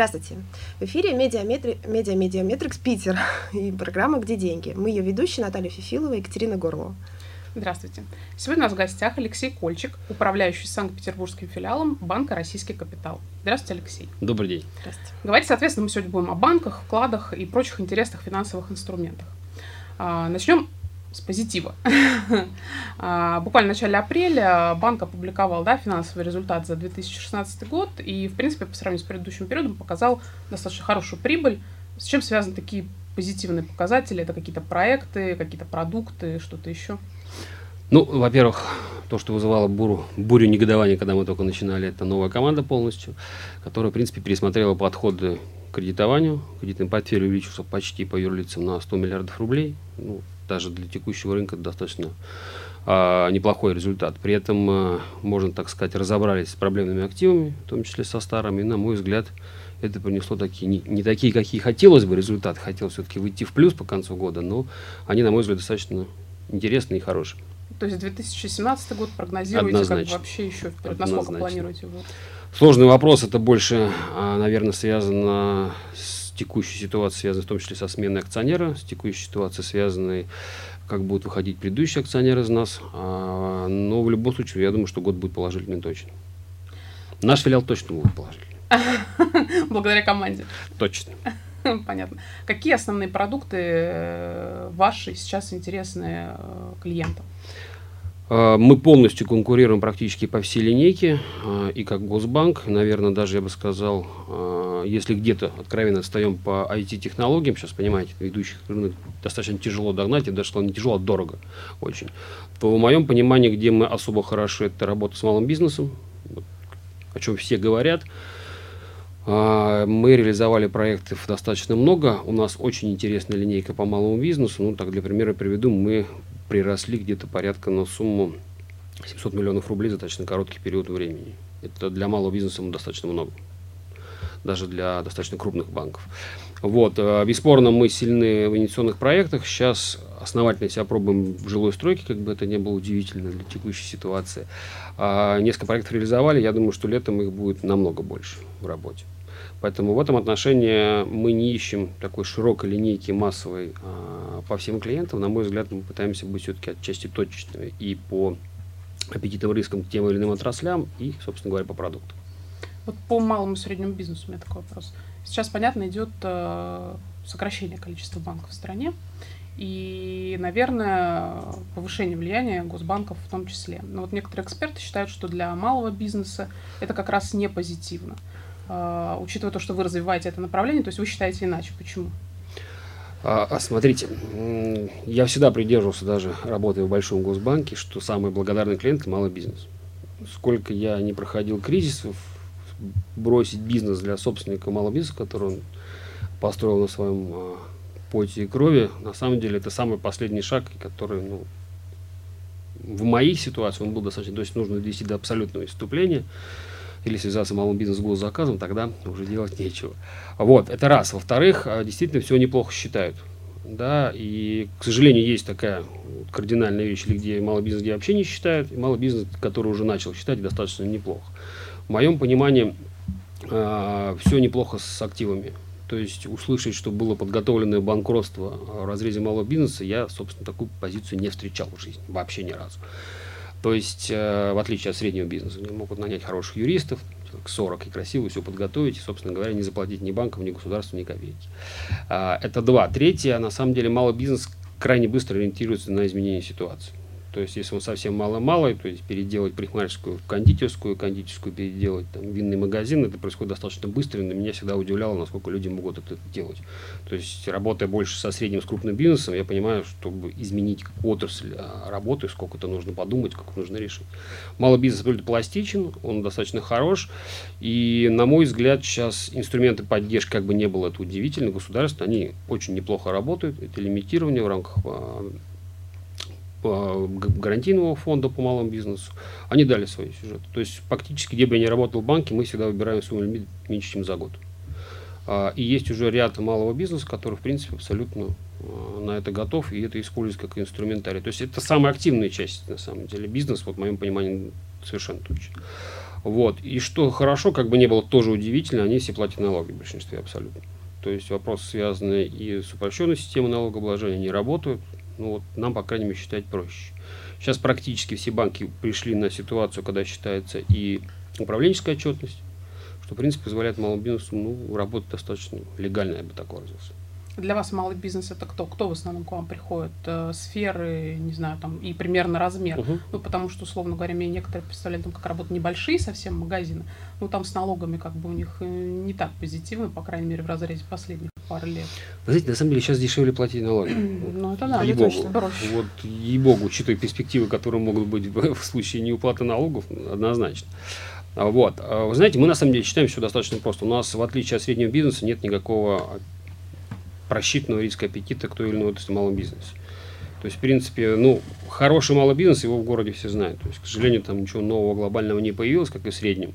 Здравствуйте. В эфире «Медиа-медиаметрикс Питер» и программа «Где деньги?». Мы ее ведущие Наталья Фифилова и Екатерина Горлова. Здравствуйте. Сегодня у нас в гостях Алексей Кольчик, управляющий Санкт-Петербургским филиалом Банка «Российский капитал». Здравствуйте, Алексей. Добрый день. Здравствуйте. Говорить, соответственно, мы сегодня будем о банках, вкладах и прочих интересных финансовых инструментах. А, начнем с позитива. А, буквально в начале апреля банк опубликовал да, финансовый результат за 2016 год и, в принципе, по сравнению с предыдущим периодом показал достаточно хорошую прибыль. С чем связаны такие позитивные показатели? Это какие-то проекты, какие-то продукты, что-то еще? Ну, во-первых, то, что вызывало бурю, бурю негодования, когда мы только начинали, это новая команда полностью, которая, в принципе, пересмотрела подходы к кредитованию. Кредитный портфель увеличился почти по юрлицам на 100 миллиардов рублей. Ну, даже для текущего рынка достаточно а, неплохой результат. При этом, а, можно так сказать, разобрались с проблемными активами, в том числе со старыми. И, на мой взгляд, это принесло такие, не, не такие, какие хотелось бы результаты. Хотелось все-таки выйти в плюс по концу года, но они, на мой взгляд, достаточно интересные и хорошие. То есть 2017 год прогнозируете Однозначно. как вообще еще вперед? Насколько планируете? Вот? Сложный вопрос. Это больше, а, наверное, связано с текущей ситуацией, связано в том числе со сменой акционера, с текущей ситуацией, связанной как будут выходить предыдущие акционеры из нас. А, но в любом случае, я думаю, что год будет положительный точно. Наш филиал точно будет положительный. Благодаря команде. Точно. Понятно. Какие основные продукты э, ваши сейчас интересны э, клиентам? А, мы полностью конкурируем практически по всей линейке, а, и как Госбанк, наверное, даже я бы сказал, а, если где-то откровенно отстаем по IT-технологиям, сейчас, понимаете, ведущих рынок достаточно тяжело догнать, и даже не тяжело, а дорого очень, то в моем понимании, где мы особо хороши, это работа с малым бизнесом, о чем все говорят. Мы реализовали проектов достаточно много. У нас очень интересная линейка по малому бизнесу. Ну, так для примера приведу, мы приросли где-то порядка на сумму 700 миллионов рублей за достаточно короткий период времени. Это для малого бизнеса достаточно много. Даже для достаточно крупных банков. Вот. Э, бесспорно, мы сильны в инвестиционных проектах. Сейчас основательно себя пробуем в жилой стройке, как бы это не было удивительно для текущей ситуации. А несколько проектов реализовали. Я думаю, что летом их будет намного больше в работе. Поэтому в этом отношении мы не ищем такой широкой линейки массовой а, по всем клиентам. На мой взгляд, мы пытаемся быть все-таки отчасти точечными и по аппетитным рискам к тем или иным отраслям, и, собственно говоря, по продуктам. Вот по малому и среднему бизнесу у меня такой вопрос. Сейчас, понятно, идет э, сокращение количества банков в стране и, наверное, повышение влияния госбанков в том числе. Но вот некоторые эксперты считают, что для малого бизнеса это как раз не позитивно. А, учитывая то, что вы развиваете это направление, то есть вы считаете иначе. Почему? А, а смотрите, я всегда придерживался, даже работая в большом госбанке, что самый благодарный клиент – это малый бизнес. Сколько я не проходил кризисов, бросить бизнес для собственника малого бизнеса, который он построил на своем а, поте и крови, на самом деле это самый последний шаг, который, ну, в моей ситуации он был достаточно, то есть нужно довести до абсолютного иступления или связаться малым бизнесом с госзаказом, тогда уже делать нечего. Вот, это раз. Во-вторых, а, действительно все неплохо считают. Да, и, к сожалению, есть такая кардинальная вещь, где малый бизнес где вообще не считают, и малый бизнес, который уже начал считать, достаточно неплохо. В моем понимании, э, все неплохо с активами. То есть услышать, что было подготовленное банкротство в разрезе малого бизнеса, я, собственно, такую позицию не встречал в жизни, вообще ни разу. То есть, э, в отличие от среднего бизнеса, они могут нанять хороших юристов, 40 и красиво все подготовить, и, собственно говоря, не заплатить ни банкам, ни государству, ни копейки. А, это два. Третье, на самом деле, малый бизнес крайне быстро ориентируется на изменение ситуации. То есть, если он совсем мало-малый, то есть переделать парикмахерскую в кондитерскую, кондитерскую переделать там, винный магазин, это происходит достаточно быстро, на меня всегда удивляло, насколько люди могут это делать. То есть, работая больше со средним, с крупным бизнесом, я понимаю, чтобы изменить отрасль а, работы, сколько это нужно подумать, как нужно решить. Малый бизнес абсолютно пластичен, он достаточно хорош, и, на мой взгляд, сейчас инструменты поддержки, как бы не было это удивительно, государство, они очень неплохо работают, это лимитирование в рамках а, гарантийного фонда по малому бизнесу, они дали свои сюжеты. То есть фактически, где бы я ни работал в банке, мы всегда выбираем свой лимит меньше, чем за год. А, и есть уже ряд малого бизнеса, который, в принципе, абсолютно а, на это готов, и это используют как инструментарий. То есть это самая активная часть, на самом деле, бизнес, вот в моем понимании, совершенно точно. Вот. И что хорошо, как бы не было тоже удивительно, они все платят налоги в большинстве абсолютно. То есть вопросы, связанные и с упрощенной системой налогообложения, не работают. Ну вот нам, по крайней мере, считать проще. Сейчас практически все банки пришли на ситуацию, когда считается и управленческая отчетность, что, в принципе, позволяет малому бизнесу ну, работать достаточно легально, я бы так выразился. Для вас малый бизнес это кто? Кто в основном к вам приходит? Э, сферы, не знаю, там, и примерно размер. Угу. Ну, потому что, условно говоря, мне некоторые представляют, там, как работают небольшие совсем магазины. Ну, там с налогами как бы у них э, не так позитивно, по крайней мере, в разрезе последних пар лет. Вы знаете, на самом деле сейчас дешевле платить налоги. Ну, это да, ей-богу. точно, проще. Вот, ей-богу, учитывая перспективы, которые могут быть в случае неуплаты налогов, однозначно. А Вот. А Вы знаете, мы на самом деле считаем все достаточно просто. У нас, в отличие от среднего бизнеса, нет никакого просчитанного риска аппетита к той или иной отрасли малом бизнесе. То есть, в принципе, ну, хороший малый бизнес, его в городе все знают. То есть, к сожалению, там ничего нового глобального не появилось, как и в среднем.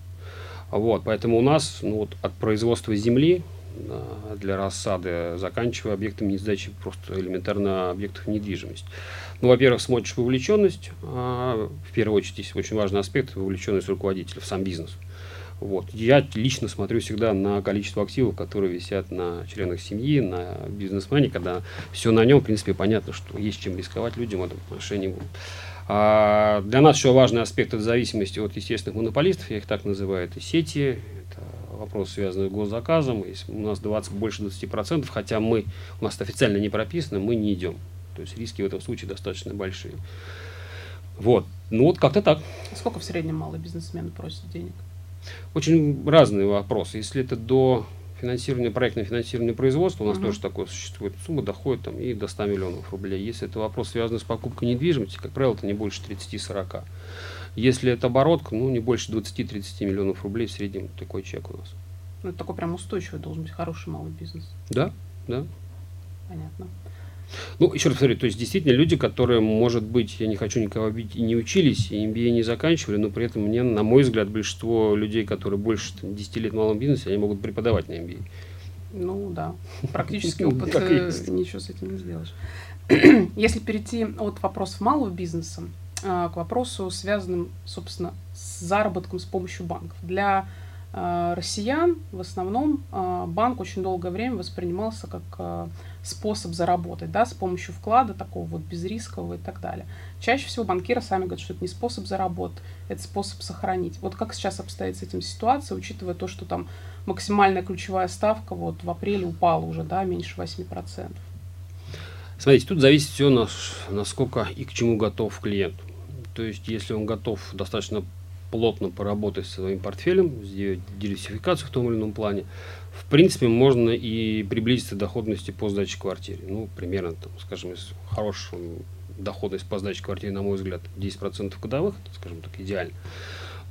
Вот, поэтому у нас ну, вот, от производства земли а, для рассады, заканчивая объектами сдачи просто элементарно объектов недвижимости. Ну, во-первых, смотришь вовлеченность, а, в первую очередь, есть очень важный аспект, вовлеченность руководителя в сам бизнес. Вот. Я лично смотрю всегда на количество активов, которые висят на членах семьи, на бизнесмене, когда все на нем, в принципе, понятно, что есть чем рисковать людям в этом отношении. А для нас еще важный аспект это зависимости от естественных монополистов, я их так называю, это сети, это вопрос, связанный с госзаказом. Если у нас 20, больше 20%, хотя мы, у нас это официально не прописано, мы не идем. То есть риски в этом случае достаточно большие. Вот. Ну вот как-то так. Сколько в среднем малый бизнесмен просит денег? Очень разные вопросы. Если это до финансирования, проектное финансирование производства, у нас Мгм. тоже такое существует, сумма доходит там, и до 100 миллионов рублей. Если это вопрос, связанный с покупкой недвижимости, как правило, это не больше 30-40. Если это оборотка, ну, не больше 20-30 миллионов рублей в среднем такой чек у нас. Ну, это такой прям устойчивый должен быть хороший малый бизнес. Да, да. Понятно. Ну, еще раз повторю, то есть действительно люди, которые, может быть, я не хочу никого обидеть, и не учились, и MBA не заканчивали, но при этом мне, на мой взгляд, большинство людей, которые больше там, 10 лет в малом бизнесе, они могут преподавать на MBA. Ну да, практический Ну, опыт, э, ничего с этим не сделаешь. Если перейти от вопросов малого бизнеса к вопросу, связанным, собственно, с заработком с помощью банков. Для э, россиян в основном э, банк очень долгое время воспринимался как способ заработать, да, с помощью вклада такого вот безрискового и так далее. Чаще всего банкиры сами говорят, что это не способ заработать, это способ сохранить. Вот как сейчас обстоит с этим ситуация, учитывая то, что там максимальная ключевая ставка вот в апреле упала уже, да, меньше 8%. Смотрите, тут зависит все, насколько и к чему готов клиент. То есть, если он готов достаточно плотно поработать со своим портфелем, сделать диверсификацию в том или ином плане, в принципе, можно и приблизиться к доходности по сдаче квартиры. Ну, примерно, там, скажем, если хорошая доходность по сдаче квартиры, на мой взгляд, 10% годовых, это, скажем так, идеально,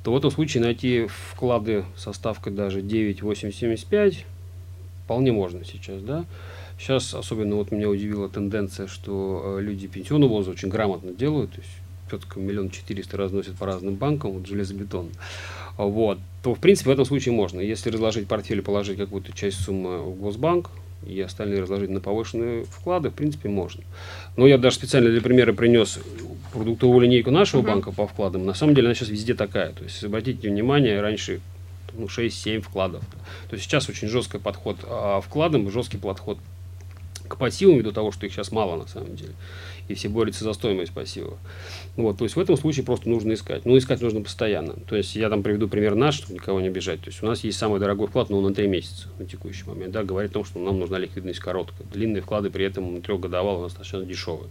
то в этом случае найти вклады со ставкой даже 9,875 вполне можно сейчас, да. Сейчас особенно вот меня удивила тенденция, что э, люди пенсионного возраста очень грамотно делают, то есть четко миллион четыреста разносят по разным банкам, вот железобетон, вот, то в принципе в этом случае можно. Если разложить портфель и положить какую-то часть суммы в Госбанк, и остальные разложить на повышенные вклады, в принципе, можно. Но я даже специально для примера принес продуктовую линейку нашего Мгм. банка по вкладам. На самом деле она сейчас везде такая. То есть, обратите внимание, раньше ну, 6-7 вкладов. То есть сейчас очень жесткий подход а, вкладам, жесткий подход к пассивам, ввиду того, что их сейчас мало на самом деле. И все борются за стоимость пассива. Вот, то есть в этом случае просто нужно искать. Ну, искать нужно постоянно. То есть я там приведу пример наш, чтобы никого не обижать. То есть у нас есть самый дорогой вклад, но он на 3 месяца на текущий момент. Да, говорит о том, что нам нужна ликвидность короткая. Длинные вклады при этом трехгодовалые у нас достаточно дешевые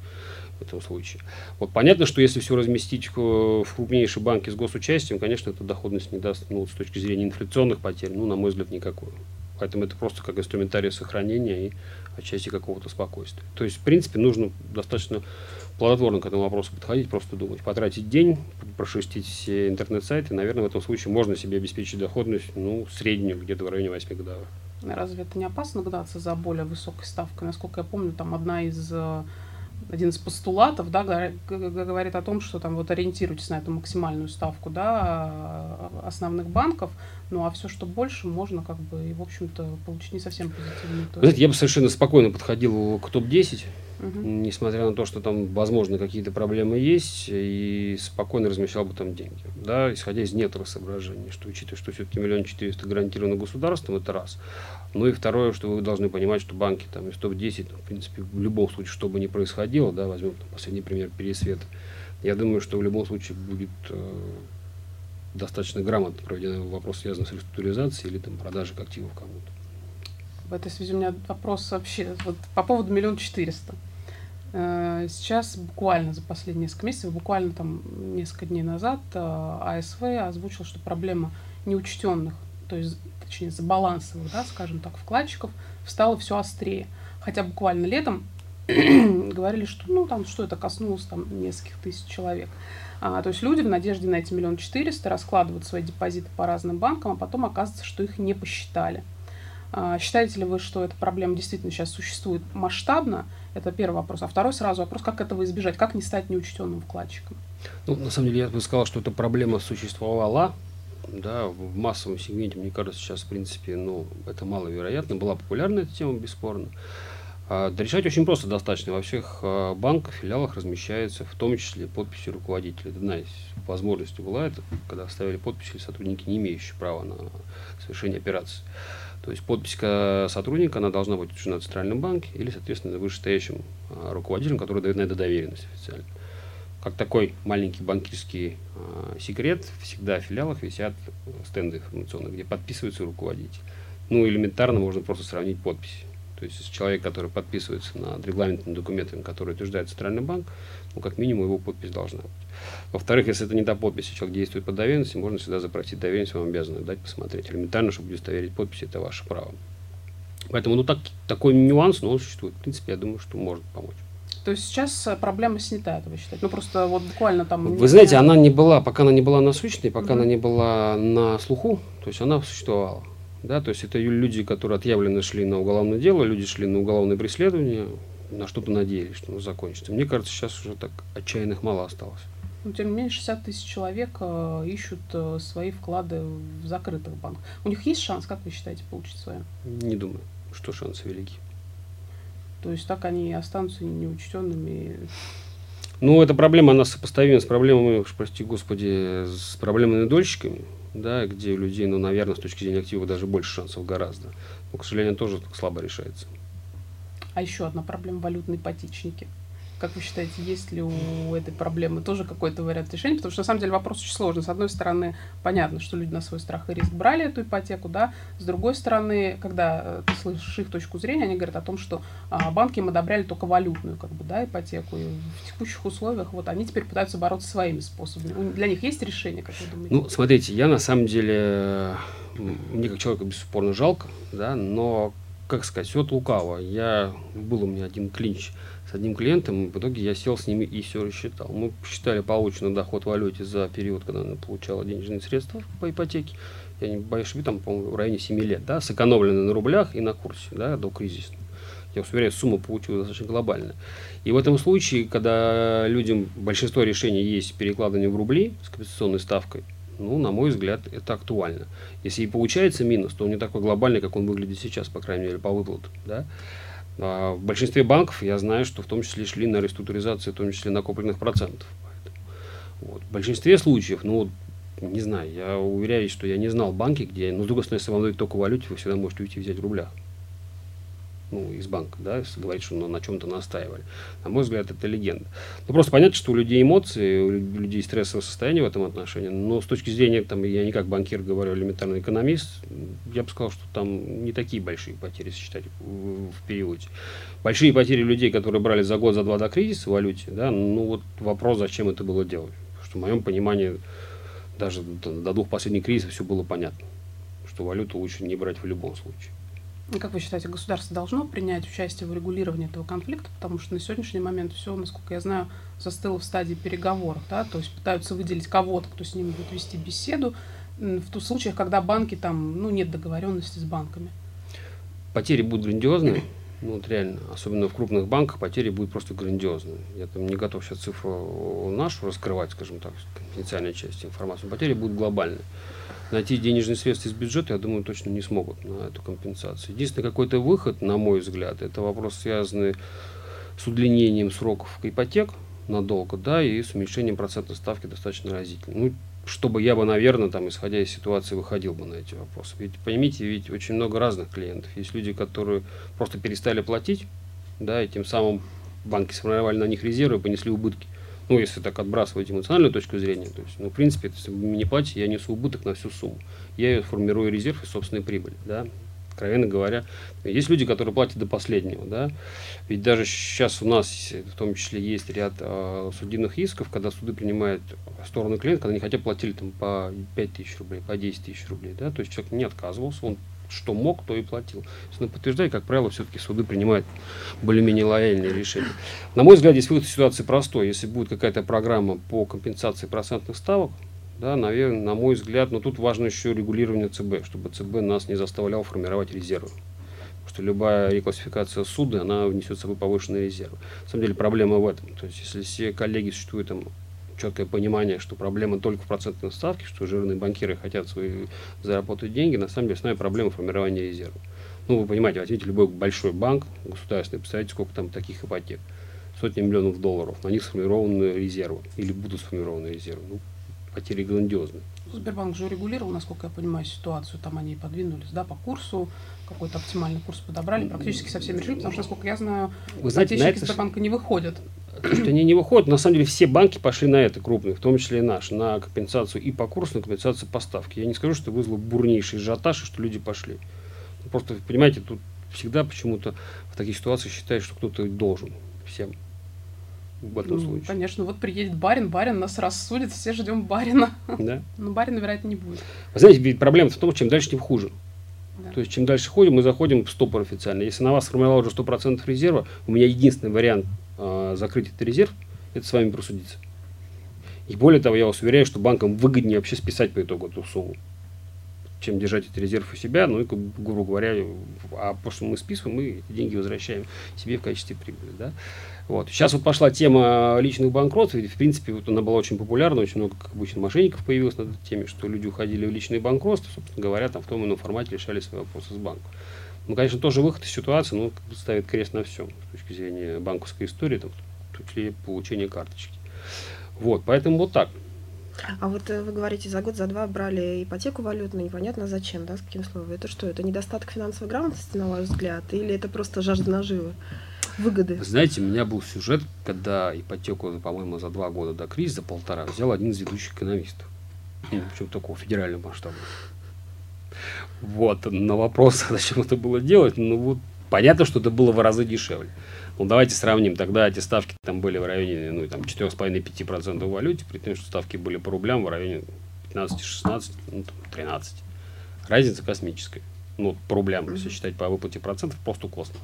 в этом случае. Вот понятно, что если все разместить в, крупнейшие банки с госучастием, конечно, эта доходность не даст, ну, с точки зрения инфляционных потерь, ну, на мой взгляд, никакой. Поэтому это просто как инструментарий сохранения и отчасти какого-то спокойствия. То есть, в принципе, нужно достаточно плодотворно к этому вопросу подходить, просто думать. Потратить день, прошерстить все интернет-сайты, наверное, в этом случае можно себе обеспечить доходность, ну, среднюю, где-то в районе 8 годовых. Разве это не опасно гнаться за более высокой ставкой? Насколько я помню, там одна из э, один из постулатов, да, говорит о том, что там вот ориентируйтесь на эту максимальную ставку, да, э, основных банков, ну а все, что больше, можно как бы и, в общем-то, получить не совсем позитивный итог. знаете, я бы совершенно спокойно подходил к топ-10, угу. несмотря на то, что там, возможно, какие-то проблемы есть, и спокойно размещал бы там деньги. Да, исходя из некоторых соображений, что учитывая, что все-таки миллион четыреста гарантировано государством, это раз. Ну и второе, что вы должны понимать, что банки там из топ-10, ну, в принципе, в любом случае, что бы ни происходило, да, возьмем там, последний пример Пересвет, я думаю, что в любом случае будет э, достаточно грамотно проведен вопрос, связанный с реструктуризацией или там продажей активов кому-то. В этой связи у меня вопрос вообще вот, по поводу миллион четыреста. Э, сейчас буквально за последние несколько месяцев, буквально там несколько дней назад э, АСВ озвучил, что проблема неучтенных, то есть, точнее, забалансовых, да, скажем так, вкладчиков стала все острее. Хотя буквально летом говорили, что ну там что это коснулось там нескольких тысяч человек. А, то есть люди в надежде на эти миллион четыреста раскладывают свои депозиты по разным банкам, а потом оказывается, что их не посчитали. А, считаете ли вы, что эта проблема действительно сейчас существует масштабно? Это первый вопрос. А второй сразу вопрос, как этого избежать, как не стать неучтенным вкладчиком? Ну, на самом деле, я бы сказал, что эта проблема существовала, да, в массовом сегменте, мне кажется, сейчас, в принципе, ну, это маловероятно. Была популярна эта тема, бесспорно. А, да решать очень просто достаточно. Во всех а, банках, филиалах размещается в том числе подписи руководителя. Это одна из возможностей была, это когда ставили подписи сотрудники, не имеющие права на совершение операции. То есть подпись сотрудника, она должна быть учтена в Центральном банке или, соответственно, вышестоящим а, руководителем, который дает на это доверенность официально. Как такой маленький банкирский э, секрет, всегда в филиалах висят стенды информационные, где подписывается руководитель. Ну, элементарно можно просто сравнить подписи. То есть человек, который подписывается над регламентными документами, которые утверждает Центральный банк, ну, как минимум, его подпись должна быть. Во-вторых, если это не та подпись, и человек действует по доверенности, можно всегда запросить доверенность, вам обязаны дать посмотреть. Элементарно, чтобы удостоверить подпись, это ваше право. Поэтому, ну, так, такой нюанс, но он существует. В принципе, я думаю, что может помочь. То есть сейчас э, проблема снята, это вы считаете? Ну, просто вот буквально там... Вы знаете, она не была, пока она не была насущной, пока mm-hmm. она не была на слуху, то есть она существовала. Да, то есть это люди, которые отъявленно шли на уголовное дело, люди шли на уголовное преследование, на что-то надеялись, что оно закончится. Мне кажется, сейчас уже так отчаянных мало осталось. Но, тем не менее, 60 тысяч человек э, ищут э, свои вклады в закрытых банках. У них есть шанс, как вы считаете, получить свое? Не думаю, что шансы велики. То есть так они и останутся неучтенными. Ну, эта проблема, она сопоставима с проблемами, уж прости господи, с проблемами дольщиками, да, где у людей, ну, наверное, с точки зрения актива даже больше шансов гораздо. Но, к сожалению, тоже слабо решается. А еще одна проблема – валютные ипотечники. Как вы считаете, есть ли у этой проблемы тоже какой-то вариант решения? Потому что, на самом деле, вопрос очень сложный. С одной стороны, понятно, что люди на свой страх и риск брали эту ипотеку, да. С другой стороны, когда э, ты слышишь их точку зрения, они говорят о том, что а, банки им одобряли только валютную, как бы, да, ипотеку. И в текущих условиях вот они теперь пытаются бороться своими способами. Для них есть решение, как вы думаете? Ну, смотрите, я на самом деле, мне как человека бесспорно жалко, да, но как сказать, все лукаво. Я, был у меня один клинч с одним клиентом, в итоге я сел с ними и все рассчитал. Мы посчитали полученный доход в валюте за период, когда она получала денежные средства по ипотеке. Я не боюсь там, по-моему, в районе 7 лет, да, сэкономлены на рублях и на курсе, да, до кризиса. Я уверяю, сумма получилась достаточно глобальная. И в этом случае, когда людям большинство решений есть перекладывание в рубли с компенсационной ставкой, ну, на мой взгляд, это актуально. Если и получается минус, то он не такой глобальный, как он выглядит сейчас, по крайней мере, по выплатам. Да? А в большинстве банков я знаю, что в том числе шли на реструктуризацию, в том числе накопленных процентов. Вот. В большинстве случаев, ну, не знаю, я уверяюсь, что я не знал банки, где, ну, с другой стороны, если вам дают только валюте, вы всегда можете уйти взять в рублях ну, из банка, да, говорить, что ну, на чем-то настаивали. На мой взгляд, это легенда. Ну, просто понятно, что у людей эмоции, у людей стрессовое состояние в этом отношении, но с точки зрения, там, я не как банкир говорю, элементарный экономист, я бы сказал, что там не такие большие потери считать в, в периоде. Большие потери людей, которые брали за год, за два до кризиса в валюте, да, ну, вот вопрос, зачем это было делать. Что в моем понимании даже до двух последних кризисов все было понятно, что валюту лучше не брать в любом случае. Как вы считаете, государство должно принять участие в регулировании этого конфликта? Потому что на сегодняшний момент все, насколько я знаю, застыло в стадии переговоров. Да? То есть пытаются выделить кого-то, кто с ними будет вести беседу в ту случаях, когда банки там, ну, нет договоренности с банками. Потери будут грандиозные. Ну, вот реально, особенно в крупных банках потери будут просто грандиозные. Я там не готов сейчас цифру нашу раскрывать, скажем так, конфиденциальной части информации. Потери будут глобальные найти денежные средства из бюджета, я думаю, точно не смогут на эту компенсацию. Единственный какой-то выход, на мой взгляд, это вопрос, связанный с удлинением сроков ипотек надолго, да, и с уменьшением процентной ставки достаточно разительно. Ну, чтобы я бы, наверное, там, исходя из ситуации, выходил бы на эти вопросы. Ведь поймите, ведь очень много разных клиентов. Есть люди, которые просто перестали платить, да, и тем самым банки сформировали на них резервы и понесли убытки. Ну, если так отбрасывать эмоциональную точку зрения, то есть, ну, в принципе, если вы не платите, я несу убыток на всю сумму. Я ее формирую резерв из собственной прибыли, да, откровенно говоря. Есть люди, которые платят до последнего, да. Ведь даже сейчас у нас в том числе есть ряд э, судебных исков, когда суды принимают сторону клиента, когда они хотя платили там по 5 тысяч рублей, по 10 тысяч рублей, да, то есть человек не отказывался, он что мог, то и платил. Если подтверждает, как правило, все-таки суды принимают более-менее лояльные решения. На мой взгляд, здесь выход из ситуации простой. Если будет какая-то программа по компенсации процентных ставок, да, наверное, на мой взгляд, но тут важно еще регулирование ЦБ, чтобы ЦБ нас не заставлял формировать резервы. Потому что любая реклассификация суда, она внесет с собой повышенные резервы. На самом деле проблема в этом. То есть, если все коллеги существуют там четкое понимание, что проблема только в процентной ставке, что жирные банкиры хотят свои заработать деньги, на самом деле основная проблема формирования резерва. Ну, вы понимаете, возьмите любой большой банк государственный, представьте, сколько там таких ипотек. Сотни миллионов долларов. На них сформированы резервы или будут сформированы резервы. Ну, потери грандиозные. Сбербанк же урегулировал, насколько я понимаю, ситуацию. Там они подвинулись, да, по курсу, какой-то оптимальный курс подобрали, практически со всеми решили, потому что, насколько я знаю, Вы знаете, на это... Сбербанка не выходят. Что они не выходят, на самом деле все банки пошли на это крупные, в том числе и наш, на компенсацию и по курсу, на компенсацию поставки. Я не скажу, что вызвало бурнейший ажиотаж, и что люди пошли. Просто, понимаете, тут всегда почему-то в таких ситуациях считают, что кто-то должен всем в этом ну, случае. Конечно, вот приедет барин, барин нас рассудит, все ждем барина. Да. Но барина, вероятно, не будет. Вы знаете, ведь проблема в том, чем дальше, тем хуже. Да. То есть, чем дальше ходим, мы заходим в стопор официально. Если на вас сформировал уже 100% резерва, у меня единственный вариант э, закрыть этот резерв, это с вами просудиться. И более того, я вас уверяю, что банкам выгоднее вообще списать по итогу эту сумму, чем держать этот резерв у себя. Ну и, грубо говоря, а то, что мы списываем, мы деньги возвращаем себе в качестве прибыли. Да? Вот. Сейчас вот пошла тема личных банкротств, и, в принципе, вот она была очень популярна, очень много, как обычно, мошенников появилось на этой теме, что люди уходили в личные банкротства, собственно говоря, там в том или ином формате решали свои вопросы с банком. Ну, конечно, тоже выход из ситуации, но ставит крест на всем с точки зрения банковской истории, там, в том числе получения карточки. Вот, поэтому вот так. А вот э, вы говорите, за год, за два брали ипотеку валютную, непонятно зачем, да, с каким словом. Это что, это недостаток финансовой грамотности, на ваш взгляд, или это просто жажда наживы? выгоды. Вы знаете, у меня был сюжет, когда ипотеку, по-моему, за два года до кризиса, полтора, взял один из ведущих экономистов. Ну, причем такого федерального масштаба. Вот, на вопрос, зачем это было делать, ну вот понятно, что это было в разы дешевле. Ну, давайте сравним. Тогда эти ставки там были в районе ну, там, 4,5-5% в валюте, при том, что ставки были по рублям в районе 15-16, ну, там, 13. Разница космическая. Ну, по рублям, если считать по выплате процентов, просто космос.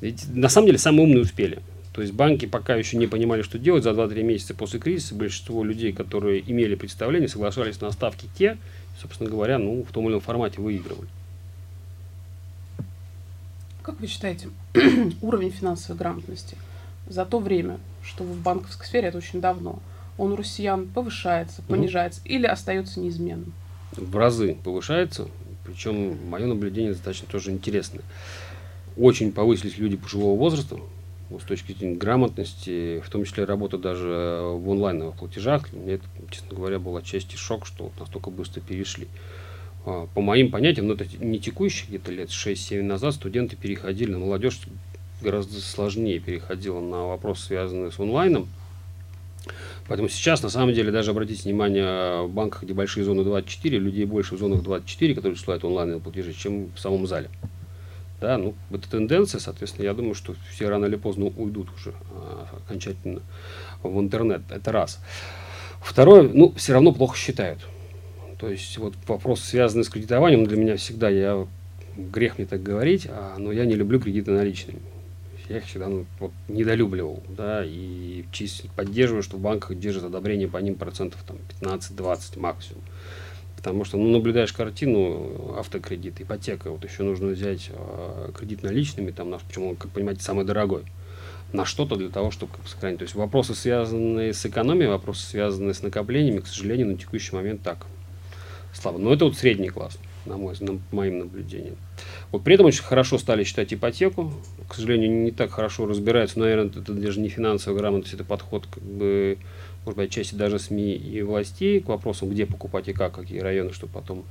Ведь на самом деле самые умные успели. То есть банки пока еще не понимали, что делать. За 2-3 месяца после кризиса большинство людей, которые имели представление, соглашались на ставки те, собственно говоря, ну, в том или ином формате выигрывали. Как вы считаете, уровень финансовой грамотности за то время, что вы в банковской сфере, это очень давно, он у россиян повышается, понижается mm-hmm. или остается неизменным? В разы повышается, причем мое наблюдение достаточно тоже интересное очень повысились люди пожилого возраста, с точки зрения грамотности, в том числе работа даже в онлайновых платежах. Мне это, честно говоря, был отчасти шок, что вот настолько быстро перешли. А, по моим понятиям, ну это не текущие где-то лет 6-7 назад студенты переходили на молодежь гораздо сложнее переходила на вопросы, связанные с онлайном. Поэтому сейчас, на самом деле, даже обратите внимание, в банках, где большие зоны 24, людей больше в зонах 24, которые присылают онлайновые платежи, чем в самом зале. Да, ну, это тенденция, соответственно, я думаю, что все рано или поздно уйдут уже а, окончательно в интернет. Это раз. Второе, ну, все равно плохо считают. То есть, вот вопрос, связанный с кредитованием, для меня всегда, я грех мне так говорить, а, но я не люблю кредиты наличными. Я их всегда ну, вот, недолюбливал, да, и чисто поддерживаю, что в банках держат одобрение по ним процентов там 15-20 максимум потому что ну, наблюдаешь картину, автокредит, ипотека, вот еще нужно взять э, кредит наличными, там, наш, почему как понимаете, самый дорогой, на что-то для того, чтобы как, сохранить. То есть вопросы, связанные с экономией, вопросы, связанные с накоплениями, к сожалению, на текущий момент так слабо. Но это вот средний класс, на мой, на моим наблюдениям. Вот при этом очень хорошо стали читать ипотеку. К сожалению, не так хорошо разбираются. Наверное, это даже не финансовая грамотность, это подход, как бы, может быть, отчасти даже СМИ и властей к вопросам, где покупать и как, какие районы, чтобы потом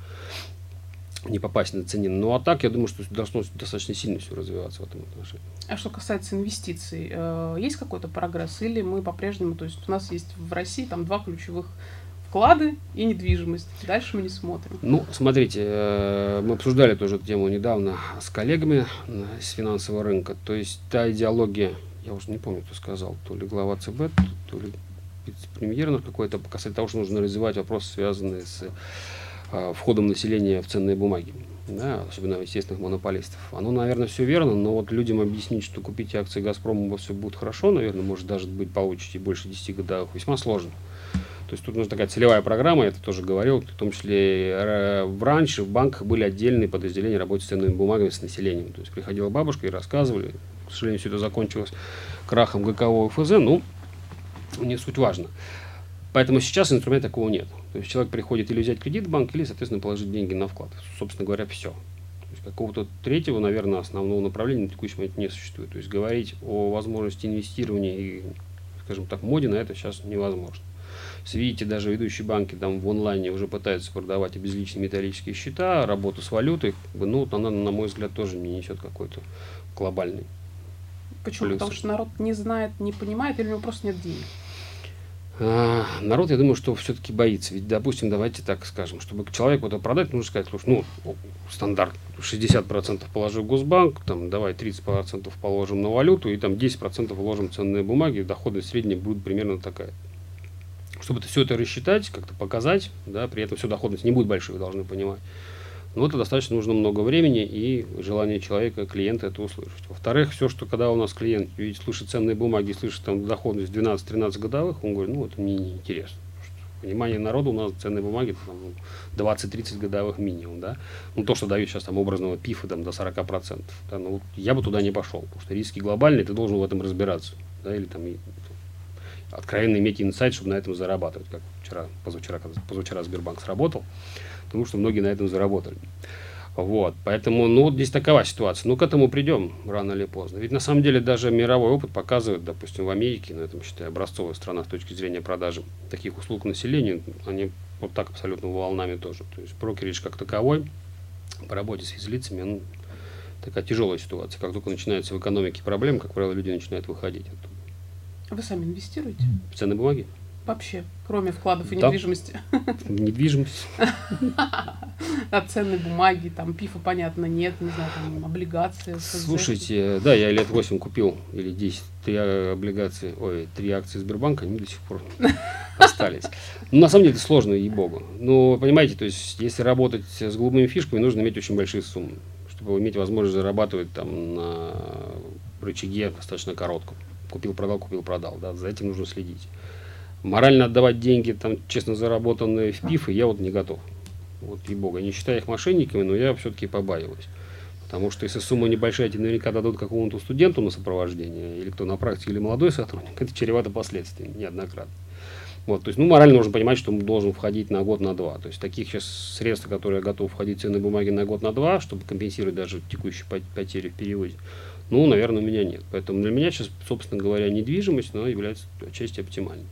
не попасть на ценин. Ну а так, я думаю, что должно достаточно сильно все развиваться в этом отношении. А что касается инвестиций, э, есть какой-то прогресс или мы по-прежнему, то есть у нас есть в России там два ключевых вклады и недвижимость. Дальше мы не смотрим. Ну, смотрите, э, мы обсуждали тоже эту тему недавно с коллегами с финансового рынка. То есть та идеология, я уже не помню, кто сказал, то ли глава ЦБ, то ли вице-премьер какой-то, касательно того, что нужно развивать вопросы, связанные с э, входом населения в ценные бумаги. Да, особенно естественных монополистов. Оно, наверное, все верно, но вот людям объяснить, что купить акции Газпрома у вас все будет хорошо, наверное, может даже быть получите больше 10 годовых, весьма сложно. То есть тут нужна такая целевая программа, я это тоже говорил, в том числе в раньше в банках были отдельные подразделения работы с ценными бумагами с населением. То есть приходила бабушка и рассказывали. К сожалению, все это закончилось крахом ГКО ФЗ, ну, не суть важно. Поэтому сейчас инструмента такого нет. То есть человек приходит или взять кредит в банк, или, соответственно, положить деньги на вклад. Собственно говоря, все. То есть какого-то третьего, наверное, основного направления на текущий момент не существует. То есть говорить о возможности инвестирования и, скажем так, моде на это сейчас невозможно. Видите, даже ведущие банки там в онлайне уже пытаются продавать обезличенные металлические счета, работу с валютой. Ну, она, на мой взгляд, тоже не несет какой-то глобальный. Почему? Плюс. Потому что народ не знает, не понимает, или у него просто нет денег? А, народ, я думаю, что все-таки боится. Ведь, допустим, давайте так скажем, чтобы человеку это продать, нужно сказать, слушай, ну, стандарт 60% положил в Госбанк, там, давай 30% положим на валюту и там 10% вложим в ценные бумаги, доходность средняя будет примерно такая чтобы это, все это рассчитать, как-то показать, да, при этом всю доходность не будет большой, вы должны понимать. Но это достаточно нужно много времени и желание человека, клиента это услышать. Во-вторых, все, что когда у нас клиент видит, слышит ценные бумаги, слышит там доходность 12-13 годовых, он говорит, ну это мне не интересно. Понимание народа у нас ценные бумаги там, 20-30 годовых минимум, да. Ну, то, что дают сейчас там образного пифа там, до 40%. Да, ну, вот я бы туда не пошел, потому что риски глобальные, ты должен в этом разбираться. Да, или там откровенно иметь инсайт, чтобы на этом зарабатывать, как вчера, позавчера, позавчера Сбербанк сработал, потому что многие на этом заработали. Вот, поэтому, ну, вот здесь такова ситуация. Ну, к этому придем рано или поздно. Ведь на самом деле даже мировой опыт показывает, допустим, в Америке, на этом, считаю, образцовая страна с точки зрения продажи таких услуг населению, они вот так абсолютно волнами тоже. То есть брокеридж как таковой, по работе с физлицами, он такая тяжелая ситуация. Как только начинаются в экономике проблемы, как правило, люди начинают выходить оттуда. Вы сами инвестируете? В ценные бумаги? Вообще, кроме вкладов и да. недвижимости. Недвижимость. А ценные бумаги, там пифа, понятно, нет, не знаю, там облигации. Слушайте, да, я лет 8 купил, или 10, три облигации, ой, три акции Сбербанка, они до сих пор остались. Ну, на самом деле, это сложно, ей-богу. Но, понимаете, то есть, если работать с голубыми фишками, нужно иметь очень большие суммы, чтобы иметь возможность зарабатывать там на рычаге достаточно коротком купил, продал, купил, продал. Да, за этим нужно следить. Морально отдавать деньги, там, честно заработанные в пифы, я вот не готов. Вот, и бога, не считая их мошенниками, но я все-таки побаиваюсь. Потому что если сумма небольшая, тебе наверняка дадут какому-то студенту на сопровождение, или кто на практике, или молодой сотрудник, это чревато последствиями неоднократно. Вот, то есть, ну, морально нужно понимать, что он должен входить на год, на два. То есть, таких сейчас средств, которые готовы входить в ценные бумаги на год, на два, чтобы компенсировать даже текущие потери в переводе, ну, наверное, у меня нет. Поэтому для меня сейчас, собственно говоря, недвижимость, но является отчасти оптимальной.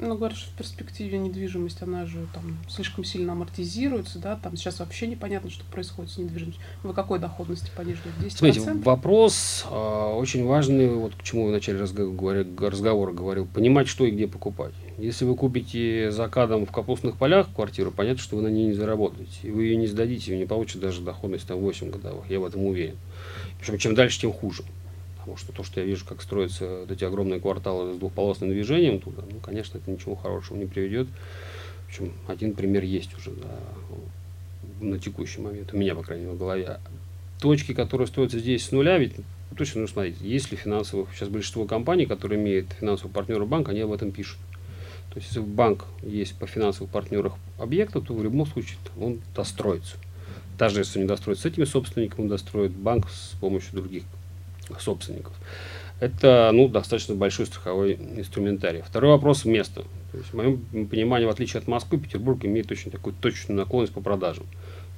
Ну, говоришь, в перспективе недвижимость, она же там слишком сильно амортизируется, да, там сейчас вообще непонятно, что происходит с недвижимостью. Вы какой доходности по ней ждете? 10%? Смотрите, вопрос э, очень важный, вот к чему в начале разговора, разговора говорил, понимать, что и где покупать. Если вы купите закадом в капустных полях квартиру, понятно, что вы на ней не заработаете, и вы ее не сдадите, вы не получите даже доходность там 8 годовых, я в этом уверен. Причем чем дальше, тем хуже. Потому что то, что я вижу, как строятся вот эти огромные кварталы с двухполосным движением туда, ну, конечно, это ничего хорошего не приведет. Причем один пример есть уже да, на текущий момент, у меня, по крайней мере, в голове. Точки, которые строятся здесь с нуля, ведь точно, ну, смотрите, если финансовых, сейчас большинство компаний, которые имеют финансового партнера банк, они об этом пишут. То есть, если банк есть по финансовых партнерах объекта, то в любом случае он достроится. Даже если не достроит с этими собственниками, он достроит банк с помощью других собственников. Это ну, достаточно большой страховой инструментарий. Второй вопрос – место. То есть, в моем понимании, в отличие от Москвы, Петербург имеет очень такую точную наклонность по продажам.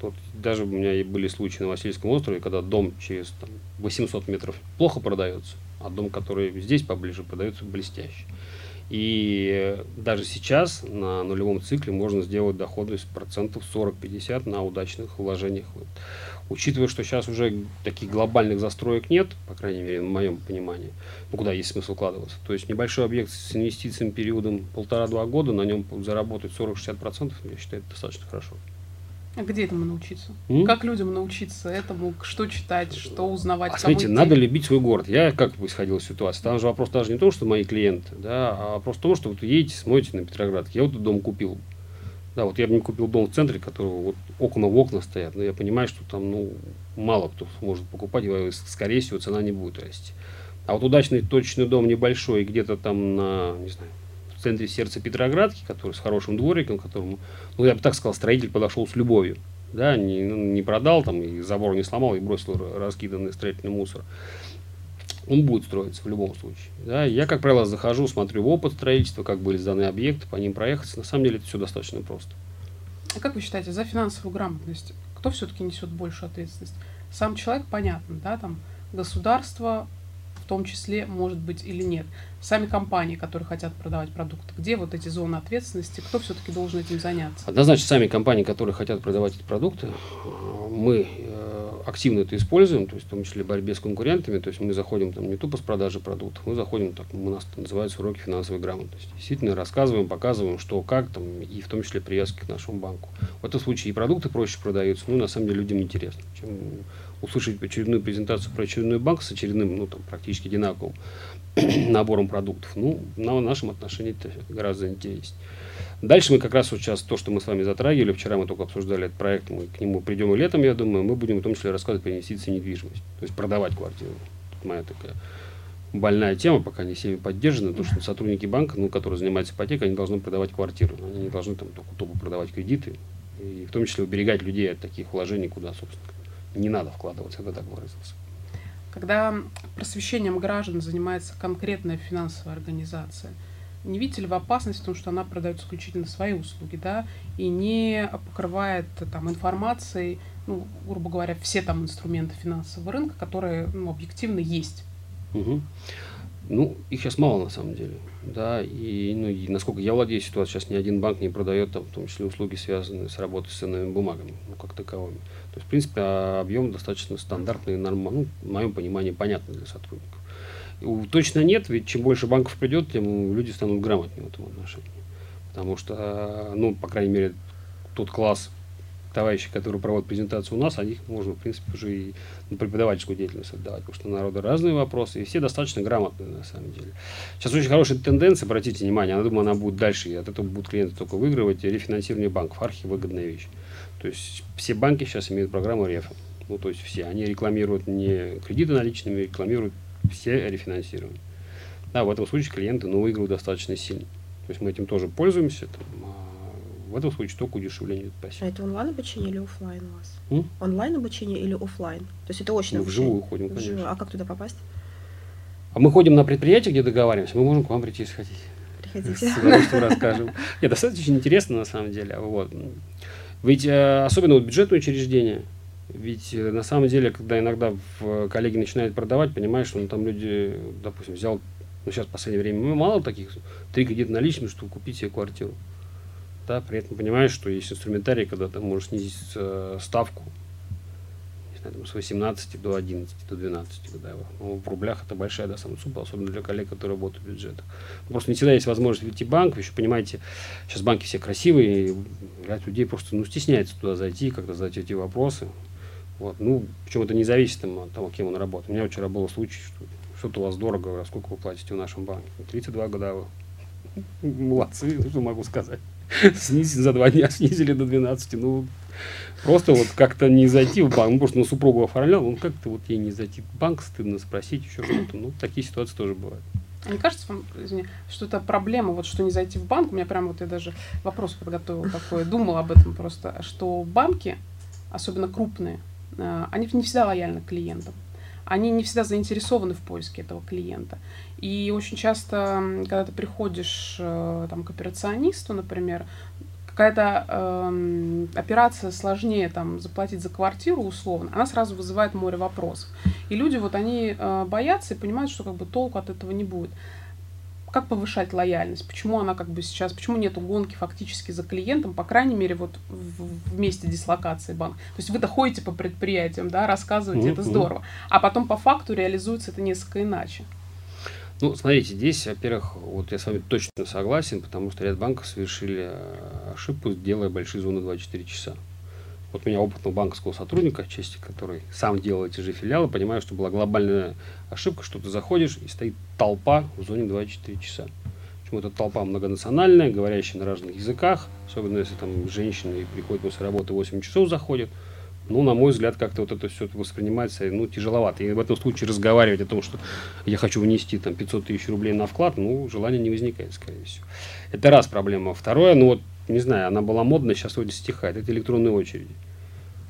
Вот даже у меня и были случаи на Васильевском острове, когда дом через там, 800 метров плохо продается, а дом, который здесь поближе, продается блестяще. И даже сейчас на нулевом цикле можно сделать доходность процентов 40-50 на удачных вложениях. Вот. Учитывая, что сейчас уже таких глобальных застроек нет, по крайней мере, в моем понимании, ну, куда есть смысл вкладываться. То есть небольшой объект с инвестициями периодом полтора-два года, на нем заработать 40-60%, я считаю, это достаточно хорошо. А где этому научиться? М? Как людям научиться этому? Что читать, что узнавать? А смотрите, надо любить свой город. Я как бы исходил из ситуации. Там же вопрос даже не то, что мои клиенты, да, а просто то, что вот едете, смотрите на Петроград. Я вот этот дом купил. Да, вот я бы не купил дом в центре, которого вот окна в окна стоят, но я понимаю, что там, ну, мало кто может покупать, и, скорее всего, цена не будет расти. А вот удачный точечный дом небольшой, где-то там на, не знаю, в центре сердца Петроградки, который с хорошим двориком, которому, ну, я бы так сказал, строитель подошел с любовью. Да, не, ну, не продал там, и забор не сломал, и бросил раскиданный строительный мусор. Он будет строиться в любом случае. Да. Я, как правило, захожу, смотрю опыт строительства, как были сданы объекты, по ним проехаться. На самом деле это все достаточно просто. А как вы считаете, за финансовую грамотность кто все-таки несет большую ответственность? Сам человек, понятно, да, там государство, том числе, может быть, или нет. Сами компании, которые хотят продавать продукты, где вот эти зоны ответственности, кто все-таки должен этим заняться? Однозначно, сами компании, которые хотят продавать эти продукты, мы э, активно это используем, то есть в том числе в борьбе с конкурентами, то есть мы заходим там не тупо с продажи продуктов, мы заходим, так у нас это называется уроки финансовой грамотности. Действительно рассказываем, показываем, что, как там, и в том числе привязки к нашему банку. В этом случае и продукты проще продаются, ну, на самом деле людям интересно, чем услышать очередную презентацию про очередной банк с очередным, ну, там, практически одинаковым набором продуктов. Ну, на нашем отношении это гораздо интереснее. Дальше мы как раз вот сейчас то, что мы с вами затрагивали, вчера мы только обсуждали этот проект, мы к нему придем и летом, я думаю, мы будем в том числе рассказывать про инвестиции в недвижимость, то есть продавать квартиру. Тут моя такая больная тема, пока не всеми поддержана, то, что сотрудники банка, ну, которые занимаются ипотекой, они должны продавать квартиру, они не должны там только тупо продавать кредиты, и в том числе уберегать людей от таких вложений, куда, собственно, не надо вкладываться, это так выразился. Когда просвещением граждан занимается конкретная финансовая организация, не видите ли вы опасность в том, что она продает исключительно свои услуги, да, и не покрывает там информацией, ну, грубо говоря, все там инструменты финансового рынка, которые ну, объективно есть? Угу. Ну, их сейчас мало на самом деле. Да, и, ну, и насколько я владею ситуацией, сейчас ни один банк не продает, там, в том числе услуги, связанные с работой с ценными бумагами, ну, как таковыми. То есть, в принципе, объем достаточно стандартный нормальный, ну, в моем понимании, понятный для сотрудников. И, точно нет, ведь чем больше банков придет, тем люди станут грамотнее в этом отношении. Потому что, ну, по крайней мере, тот класс товарищи, которые проводят презентацию у нас, о них можно, в принципе, уже и на преподавательскую деятельность отдавать, потому что у народа разные вопросы, и все достаточно грамотные, на самом деле. Сейчас очень хорошая тенденция, обратите внимание, я думаю, она будет дальше, и от этого будут клиенты только выигрывать, рефинансирование банков, архивыгодная вещь. То есть все банки сейчас имеют программу РЕФа. Ну, то есть все. Они рекламируют не кредиты наличными, рекламируют все рефинансирование. Да, в этом случае клиенты ну, выигрывают достаточно сильно. То есть мы этим тоже пользуемся. Там, а в этом случае только удешевление спасибо. А это онлайн обучение или офлайн у вас? М? Онлайн обучение или офлайн? То есть это очень Мы вживую ходим, конечно. Вживую. А как туда попасть? А мы ходим на предприятие, где договариваемся, мы можем к вам прийти, если хотите. Приходите. С удовольствием расскажем. Нет, достаточно интересно на самом деле. Вот. Ведь э, особенно вот бюджетные учреждения, ведь э, на самом деле, когда иногда в, коллеги начинают продавать, понимаешь, что ну, там люди, допустим, взял, ну сейчас в последнее время ну, мало таких, три кредита наличными, чтобы купить себе квартиру. Да, при этом понимаешь, что есть инструментарий, когда ты можешь снизить э, ставку знаю, с 18 до 11, до 12 годовых. Ну, в рублях это большая да, сумма, особенно для коллег, которые работают в бюджетах. Ну, просто не всегда есть возможность выйти в банк. Вы еще понимаете, сейчас банки все красивые, и ряд людей просто ну, стесняется туда зайти, как-то задать эти вопросы. Вот. Ну, причем это не зависит там, от того, кем он работает. У меня вчера был случай, что что-то у вас дорого, сколько вы платите в нашем банке? 32 годовых. Молодцы, ну, что могу сказать. Снизили за два дня, снизили до 12. Ну, Просто вот как-то не зайти в банк, ну, что на супругу оформлял, ну как-то вот ей не зайти в банк, стыдно спросить, еще что-то. Ну, такие ситуации тоже бывают. А не кажется вам, извини, что это проблема, вот что не зайти в банк? У меня прям вот я даже вопрос подготовил такой, думал об этом просто, что банки, особенно крупные, э, они не всегда лояльны клиентам. Они не всегда заинтересованы в поиске этого клиента. И очень часто, когда ты приходишь э, там, к операционисту, например, какая-то э, операция сложнее, там, заплатить за квартиру условно, она сразу вызывает море вопросов. И люди вот они э, боятся и понимают, что как бы толку от этого не будет. Как повышать лояльность? Почему она как бы сейчас, почему нет гонки фактически за клиентом, по крайней мере, вот в, в месте дислокации банка? То есть вы доходите по предприятиям, да, рассказываете, mm-hmm. это здорово, а потом по факту реализуется это несколько иначе. Ну, смотрите, здесь, во-первых, вот я с вами точно согласен, потому что ряд банков совершили э, ошибку, делая большие зоны 24 часа. Вот у меня опытного банковского сотрудника, части который сам делал эти же филиалы, понимаю, что была глобальная ошибка, что ты заходишь и стоит толпа в зоне 24 часа. Почему эта толпа многонациональная, говорящая на разных языках, особенно если там женщины приходят после работы 8 часов заходят – ну, на мой взгляд, как-то вот это все воспринимается, ну, тяжеловато. И в этом случае разговаривать о том, что я хочу внести там 500 тысяч рублей на вклад, ну, желания не возникает, скорее всего. Это раз проблема. Второе, ну, вот, не знаю, она была модная, сейчас вроде стихает, это электронные очереди.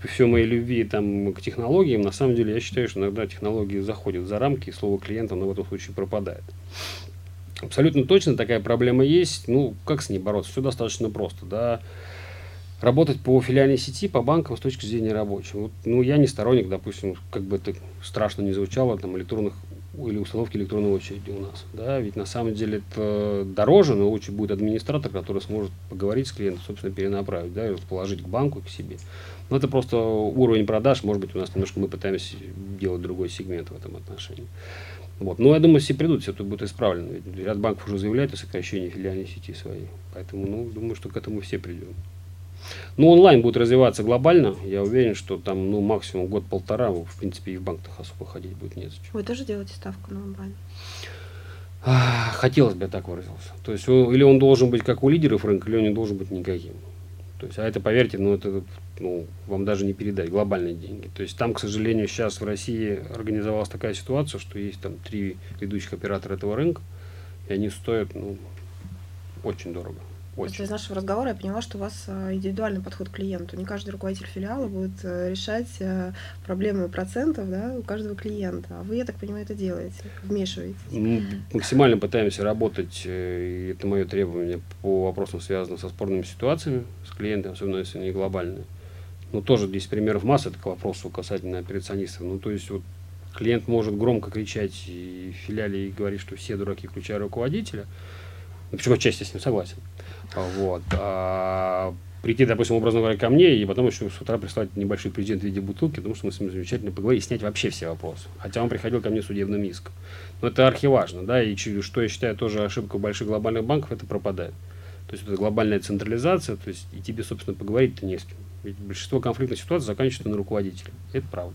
Все моей любви там, к технологиям, на самом деле, я считаю, что иногда технологии заходят за рамки, и слово клиента, оно в этом случае пропадает. Абсолютно точно такая проблема есть. Ну, как с ней бороться? Все достаточно просто, да работать по филиальной сети, по банкам с точки зрения рабочей. Вот, ну, я не сторонник, допустим, как бы это страшно не звучало, там, электронных или установки электронной очереди у нас. Да? Ведь на самом деле это дороже, но лучше будет администратор, который сможет поговорить с клиентом, собственно, перенаправить, да, и положить к банку, к себе. Но это просто уровень продаж, может быть, у нас немножко мы пытаемся делать другой сегмент в этом отношении. Вот. Но я думаю, все придут, все это будет исправлено. Ведь ряд банков уже заявляют о сокращении филиальной сети своей. Поэтому, ну, думаю, что к этому все придем. Ну, онлайн будет развиваться глобально. Я уверен, что там ну, максимум год-полтора, в принципе, и в банках особо ходить будет незачем. Вы тоже делаете ставку на онлайн? Хотелось бы, я так выразился. То есть, или он должен быть как у лидеров рынка, или он не должен быть никаким. То есть, а это, поверьте, ну, это ну, вам даже не передать, глобальные деньги. То есть, там, к сожалению, сейчас в России организовалась такая ситуация, что есть там три ведущих оператора этого рынка, и они стоят ну, очень дорого. Очень. Из нашего разговора я поняла, что у вас э, индивидуальный подход к клиенту. Не каждый руководитель филиала будет э, решать э, проблемы процентов да, у каждого клиента. А вы, я так понимаю, это делаете, вмешиваетесь. Мы максимально пытаемся работать, и это мое требование, по вопросам, связанным со спорными ситуациями с клиентами, особенно если они глобальные. Но тоже здесь примеров масса, это к вопросу касательно операционистов. Ну, то есть вот клиент может громко кричать и в филиале и говорить, что все дураки, включая руководителя. Ну, причем отчасти с ним согласен. Вот. А, прийти, допустим, образно говоря, ко мне, и потом еще с утра прислать небольшой презент в виде бутылки, потому что мы с ним замечательно поговорили, и снять вообще все вопросы. Хотя он приходил ко мне судебным иском. Но это архиважно, да, и что я считаю тоже ошибка больших глобальных банков, это пропадает. То есть это глобальная централизация, то есть и тебе, собственно, поговорить-то не с кем. Ведь большинство конфликтных ситуаций заканчивается на руководителе. Это правда.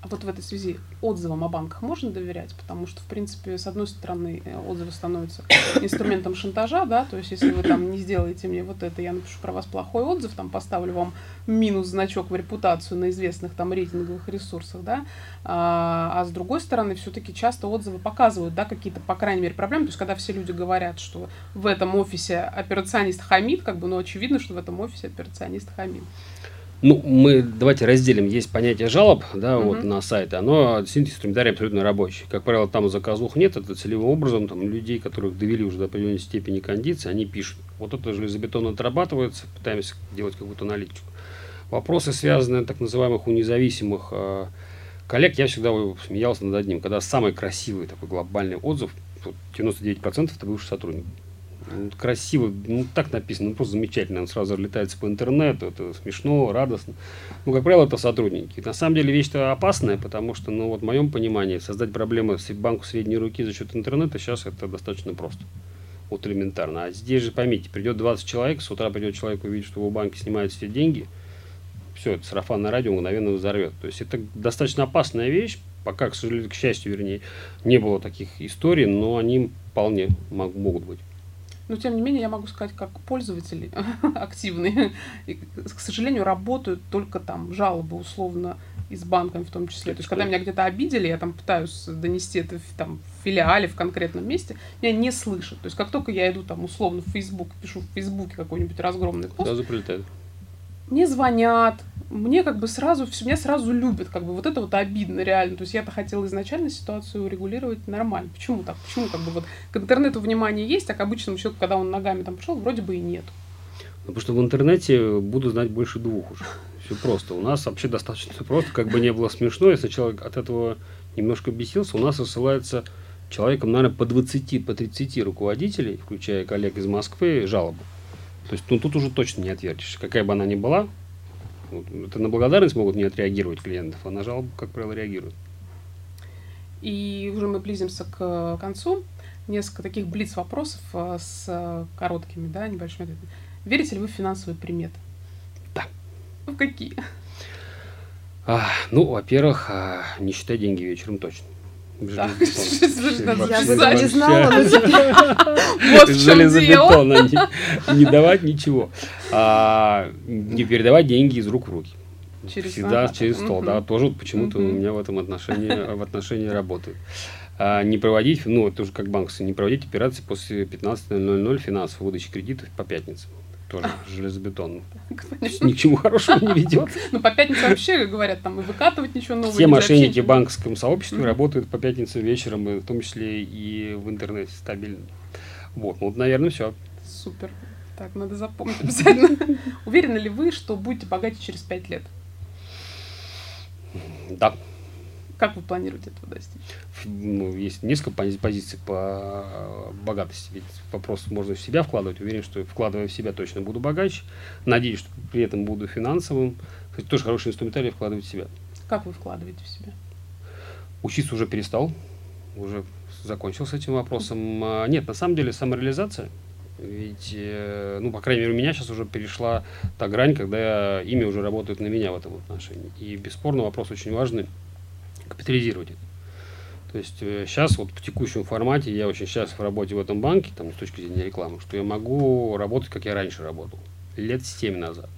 А вот в этой связи отзывам о банках можно доверять? Потому что, в принципе, с одной стороны, э, отзывы становятся инструментом шантажа, да, то есть если вы там не сделаете мне вот это, я напишу про вас плохой отзыв, там поставлю вам минус значок в репутацию на известных там рейтинговых ресурсах, да, а, а с другой стороны, все-таки часто отзывы показывают, да, какие-то, по крайней мере, проблемы, то есть когда все люди говорят, что в этом офисе операционист хамит, как бы, ну, очевидно, что в этом офисе операционист хамит. Ну, мы давайте разделим. Есть понятие жалоб, да, uh-huh. вот на сайты. Оно действительно инструментарий абсолютно рабочий. Как правило, там заказух нет, это целевым образом там людей, которых довели уже до определенной степени кондиции, они пишут. Вот это железобетонно отрабатывается, пытаемся делать какую-то аналитику. Вопросы, связанные так называемых у независимых э, коллег, я всегда смеялся над одним, когда самый красивый такой глобальный отзыв, 99% это бывший сотрудник красиво, ну так написано, ну просто замечательно, он сразу разлетается по интернету, это смешно, радостно. Ну, как правило, это сотрудники. На самом деле вещь-то опасная, потому что, ну вот в моем понимании, создать проблемы банку средней руки за счет интернета сейчас это достаточно просто. Вот элементарно. А здесь же поймите, придет 20 человек, с утра придет человек, увидит, что в банке снимают все деньги, все, это сарафанное радио мгновенно взорвет. То есть это достаточно опасная вещь, пока, к сожалению, к счастью, вернее, не было таких историй, но они вполне могут быть. Но, тем не менее, я могу сказать, как пользователи активные, и, к сожалению, работают только там жалобы условно и с банками в том числе. То есть, когда меня где-то обидели, я там пытаюсь донести это в, там, в филиале, в конкретном месте, меня не слышат. То есть, как только я иду там условно в Facebook, пишу в Фейсбуке какой-нибудь разгромный пост, Сразу прилетает. Мне звонят, мне как бы сразу, меня сразу любят, как бы вот это вот обидно реально. То есть я-то хотела изначально ситуацию регулировать нормально. Почему так? Почему как бы вот к интернету внимание есть, а к обычному человеку, когда он ногами там пришел, вроде бы и нет. Потому что в интернете буду знать больше двух уже. Все просто. У нас вообще достаточно просто, как бы не было смешно. Я сначала от этого немножко бесился. У нас рассылается человеком, наверное, по 20, по 30 руководителей, включая коллег из Москвы, жалобы. То есть, ну, тут уже точно не отвертишься. Какая бы она ни была, вот, это на благодарность могут не отреагировать клиентов, а на жалобу, как правило, реагируют. И уже мы близимся к концу. Несколько таких блиц вопросов э, с короткими, да, небольшими ответами. Верите ли вы в финансовые приметы? Да. В какие? А, ну, во-первых, а, не считай деньги вечером точно. Да. Я бы это не знала, но теперь... Вот в чем дело. Железобетон, не, не давать ничего. А, не передавать деньги из рук в руки. Через- Всегда через стол, да, тоже почему-то у меня в этом отношении, в отношении работает. А, не проводить, ну, это уже как банк, не проводить операции после 15.00 финансовой выдачи кредитов по пятницам. Тоже железобетон. Ни к чему хорошему не ведет. Ну, по пятницам вообще говорят, там и выкатывать ничего нового. Все мошенники в банковском сообществе работают по пятницам вечером, и в том числе и в интернете стабильно. Вот, ну, наверное, все. Супер. Так, надо запомнить обязательно. Уверены ли вы, что будете богаче через пять лет? Да. Как вы планируете этого достичь? ну, есть несколько пози- позиций по богатости. Ведь вопрос можно в себя вкладывать. Уверен, что вкладывая в себя точно буду богаче. Надеюсь, что при этом буду финансовым. Кстати, тоже хороший инструментарий вкладывать в себя. Как вы вкладываете в себя? Учиться уже перестал. Уже закончил с этим вопросом. А, Нет, на самом деле самореализация. Ведь, э, ну, по крайней мере, у меня сейчас уже перешла та грань, когда имя уже работает на меня в этом отношении. И бесспорно вопрос очень важный капитализировать это. То есть сейчас вот в текущем формате я очень счастлив в работе в этом банке, там, с точки зрения рекламы, что я могу работать, как я раньше работал, лет 7 назад.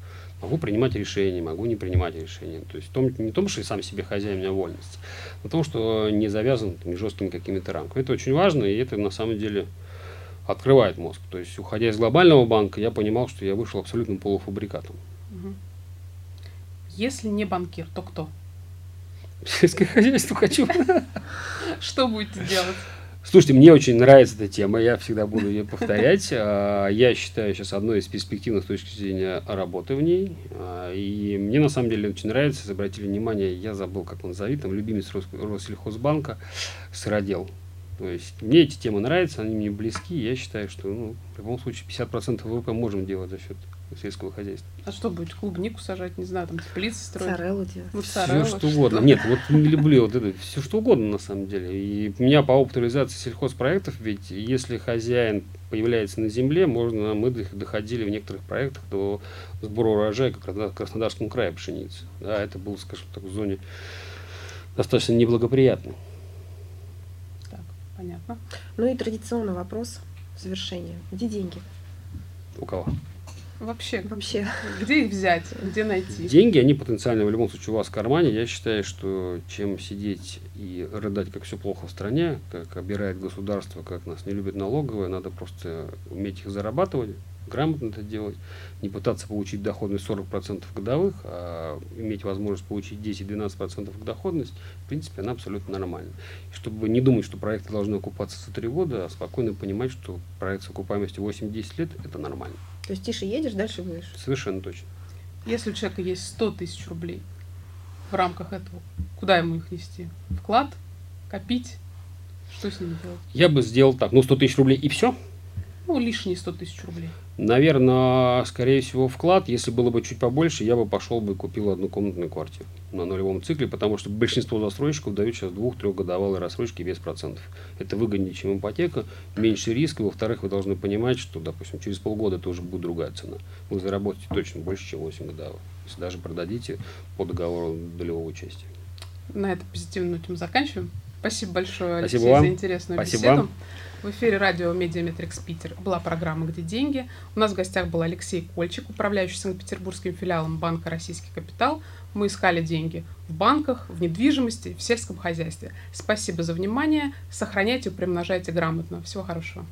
Могу принимать решения, могу не принимать решения. То есть том, не том, что я сам себе хозяин, у меня вольность, а том, что не завязан там, жесткими какими-то рамками. Это очень важно, и это на самом деле открывает мозг. То есть, уходя из глобального банка, я понимал, что я вышел абсолютным полуфабрикатом. Если не банкир, то кто? Сельское хозяйство хочу. Что будете делать? Слушайте, мне очень нравится эта тема, я всегда буду ее повторять. А, Я считаю сейчас одной из перспективных с точки зрения работы в ней. А, И мне на самом деле очень нравится, если обратили внимание, я забыл, как он зовут, там любимец Рос- Россельхозбанка, Сыродел. То есть мне эти темы нравятся, они мне близки, я считаю, что ну, в любом случае 50% ВВП можем делать за счет сельского хозяйства. А что будете, клубнику сажать, не знаю, там теплицы строить? Цареллу делать. Ну, Все что угодно. Нет, вот не люблю вот это, все что угодно на самом деле. И у меня по опыту реализации сельхозпроектов, ведь если хозяин появляется на земле, можно, мы дох- доходили в некоторых проектах до сбора урожая как раз в Краснодарском крае пшеницы. Да, это было, скажем так, в зоне достаточно неблагоприятно. Так, понятно. Ну и традиционный вопрос в завершение. Где деньги? У кого? Вообще, Вообще. где их взять, где найти? Деньги, они потенциально в любом случае у вас в кармане. Я считаю, что чем сидеть и рыдать, как все плохо в стране, как обирает государство, как нас не любит налоговая, надо просто уметь их зарабатывать, грамотно это делать, не пытаться получить доходность 40% годовых, а иметь возможность получить 10-12% годоходность, в принципе, она абсолютно нормальна. И чтобы не думать, что проекты должны окупаться за 3 года, а спокойно понимать, что проект с окупаемостью 8-10 лет – это нормально. То есть тише едешь, дальше будешь. Совершенно точно. Если у человека есть 100 тысяч рублей в рамках этого, куда ему их нести? Вклад? Копить? Что с ними делать? Я бы сделал так, ну 100 тысяч рублей и все. Ну, лишние 100 тысяч рублей. Наверное, скорее всего, вклад, если было бы чуть побольше, я бы пошел бы и купил однокомнатную квартиру на нулевом цикле, потому что большинство застройщиков дают сейчас двух-трехгодовалые рассрочки без процентов. Это выгоднее, чем ипотека, меньше риска. Во-вторых, вы должны понимать, что, допустим, через полгода тоже будет другая цена. Вы заработаете точно больше, чем 8 годовых, если даже продадите по договору долевого участия. На этой позитивной ноте мы заканчиваем. Спасибо большое, Спасибо Алексей, вам. за интересную Спасибо беседу. вам. В эфире радио Медиаметрикс Питер была программа «Где деньги?». У нас в гостях был Алексей Кольчик, управляющий Санкт-Петербургским филиалом банка «Российский капитал». Мы искали деньги в банках, в недвижимости, в сельском хозяйстве. Спасибо за внимание. Сохраняйте и примножайте грамотно. Всего хорошего.